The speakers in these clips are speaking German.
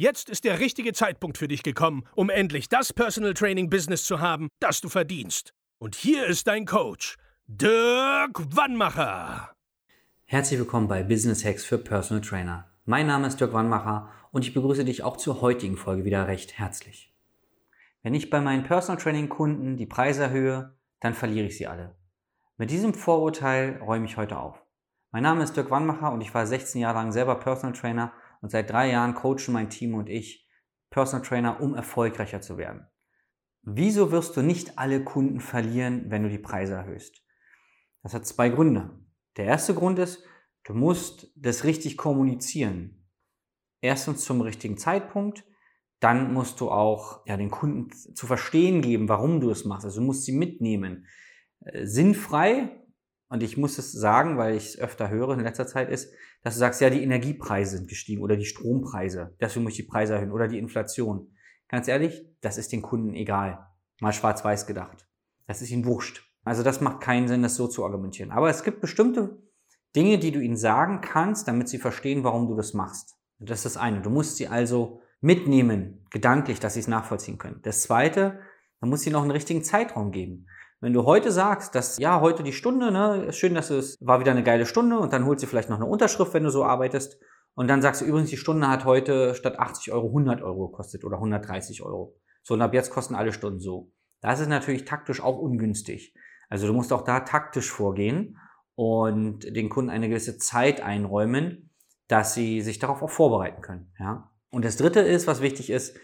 Jetzt ist der richtige Zeitpunkt für dich gekommen, um endlich das Personal Training Business zu haben, das du verdienst. Und hier ist dein Coach, Dirk Wannmacher. Herzlich willkommen bei Business Hacks für Personal Trainer. Mein Name ist Dirk Wannmacher und ich begrüße dich auch zur heutigen Folge wieder recht herzlich. Wenn ich bei meinen Personal Training Kunden die Preise erhöhe, dann verliere ich sie alle. Mit diesem Vorurteil räume ich heute auf. Mein Name ist Dirk Wannmacher und ich war 16 Jahre lang selber Personal Trainer und seit drei Jahren coachen mein Team und ich Personal Trainer, um erfolgreicher zu werden. Wieso wirst du nicht alle Kunden verlieren, wenn du die Preise erhöhst? Das hat zwei Gründe. Der erste Grund ist, du musst das richtig kommunizieren. Erstens zum richtigen Zeitpunkt, dann musst du auch ja, den Kunden zu verstehen geben, warum du es machst. Also du musst sie mitnehmen. Äh, sinnfrei und ich muss es sagen, weil ich es öfter höre in letzter Zeit, ist, dass du sagst, ja, die Energiepreise sind gestiegen oder die Strompreise, deswegen muss ich die Preise erhöhen oder die Inflation. Ganz ehrlich, das ist den Kunden egal. Mal schwarz-weiß gedacht. Das ist ihnen wurscht. Also das macht keinen Sinn, das so zu argumentieren. Aber es gibt bestimmte Dinge, die du ihnen sagen kannst, damit sie verstehen, warum du das machst. Das ist das eine. Du musst sie also mitnehmen, gedanklich, dass sie es nachvollziehen können. Das zweite, man muss sie noch einen richtigen Zeitraum geben. Wenn du heute sagst, dass ja, heute die Stunde, ne, schön, dass es war wieder eine geile Stunde und dann holst du vielleicht noch eine Unterschrift, wenn du so arbeitest und dann sagst du übrigens, die Stunde hat heute statt 80 Euro 100 Euro gekostet oder 130 Euro. So, und ab jetzt kosten alle Stunden so. Das ist natürlich taktisch auch ungünstig. Also du musst auch da taktisch vorgehen und den Kunden eine gewisse Zeit einräumen, dass sie sich darauf auch vorbereiten können. Ja? Und das dritte ist, was wichtig ist,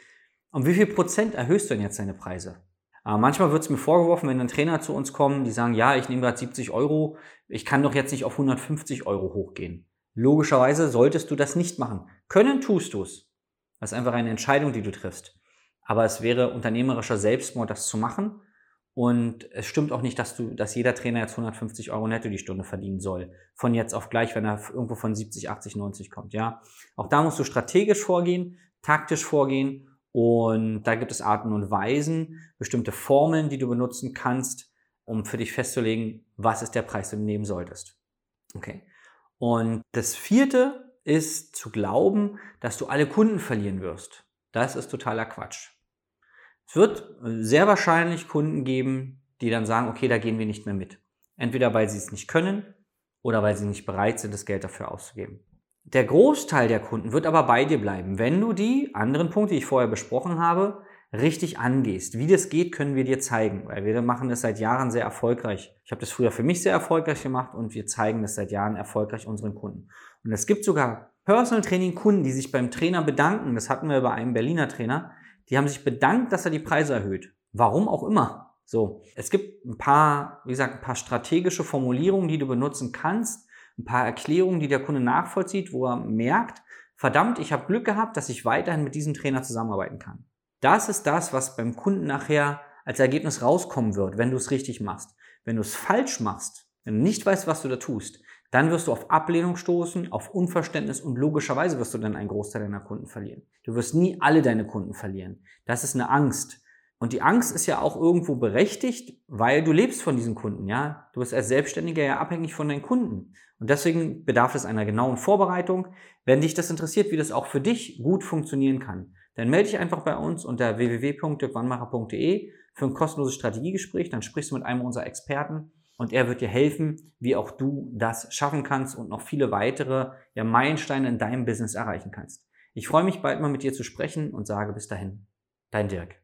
um wie viel Prozent erhöhst du denn jetzt deine Preise? Aber manchmal wird es mir vorgeworfen, wenn dann Trainer zu uns kommen, die sagen, ja, ich nehme gerade 70 Euro, ich kann doch jetzt nicht auf 150 Euro hochgehen. Logischerweise solltest du das nicht machen. Können tust du es. Das ist einfach eine Entscheidung, die du triffst. Aber es wäre unternehmerischer Selbstmord, das zu machen. Und es stimmt auch nicht, dass du, dass jeder Trainer jetzt 150 Euro netto die Stunde verdienen soll. Von jetzt auf gleich, wenn er irgendwo von 70, 80, 90 kommt, ja. Auch da musst du strategisch vorgehen, taktisch vorgehen und da gibt es Arten und Weisen, bestimmte Formeln, die du benutzen kannst, um für dich festzulegen, was ist der Preis, den du nehmen solltest. Okay. Und das vierte ist zu glauben, dass du alle Kunden verlieren wirst. Das ist totaler Quatsch. Es wird sehr wahrscheinlich Kunden geben, die dann sagen, okay, da gehen wir nicht mehr mit. Entweder weil sie es nicht können oder weil sie nicht bereit sind, das Geld dafür auszugeben. Der Großteil der Kunden wird aber bei dir bleiben, wenn du die anderen Punkte, die ich vorher besprochen habe, richtig angehst. Wie das geht, können wir dir zeigen, weil wir machen das seit Jahren sehr erfolgreich. Ich habe das früher für mich sehr erfolgreich gemacht und wir zeigen das seit Jahren erfolgreich unseren Kunden. Und es gibt sogar Personal Training Kunden, die sich beim Trainer bedanken. Das hatten wir bei einem Berliner Trainer. Die haben sich bedankt, dass er die Preise erhöht. Warum auch immer. So. Es gibt ein paar, wie gesagt, ein paar strategische Formulierungen, die du benutzen kannst, ein paar Erklärungen, die der Kunde nachvollzieht, wo er merkt, verdammt, ich habe Glück gehabt, dass ich weiterhin mit diesem Trainer zusammenarbeiten kann. Das ist das, was beim Kunden nachher als Ergebnis rauskommen wird, wenn du es richtig machst. Wenn du es falsch machst, wenn du nicht weißt, was du da tust, dann wirst du auf Ablehnung stoßen, auf Unverständnis und logischerweise wirst du dann einen Großteil deiner Kunden verlieren. Du wirst nie alle deine Kunden verlieren. Das ist eine Angst. Und die Angst ist ja auch irgendwo berechtigt, weil du lebst von diesen Kunden, ja. Du bist als Selbstständiger ja abhängig von deinen Kunden. Und deswegen bedarf es einer genauen Vorbereitung. Wenn dich das interessiert, wie das auch für dich gut funktionieren kann, dann melde dich einfach bei uns unter www.dirkwannmacher.de für ein kostenloses Strategiegespräch. Dann sprichst du mit einem unserer Experten und er wird dir helfen, wie auch du das schaffen kannst und noch viele weitere ja, Meilensteine in deinem Business erreichen kannst. Ich freue mich bald mal mit dir zu sprechen und sage bis dahin, dein Dirk.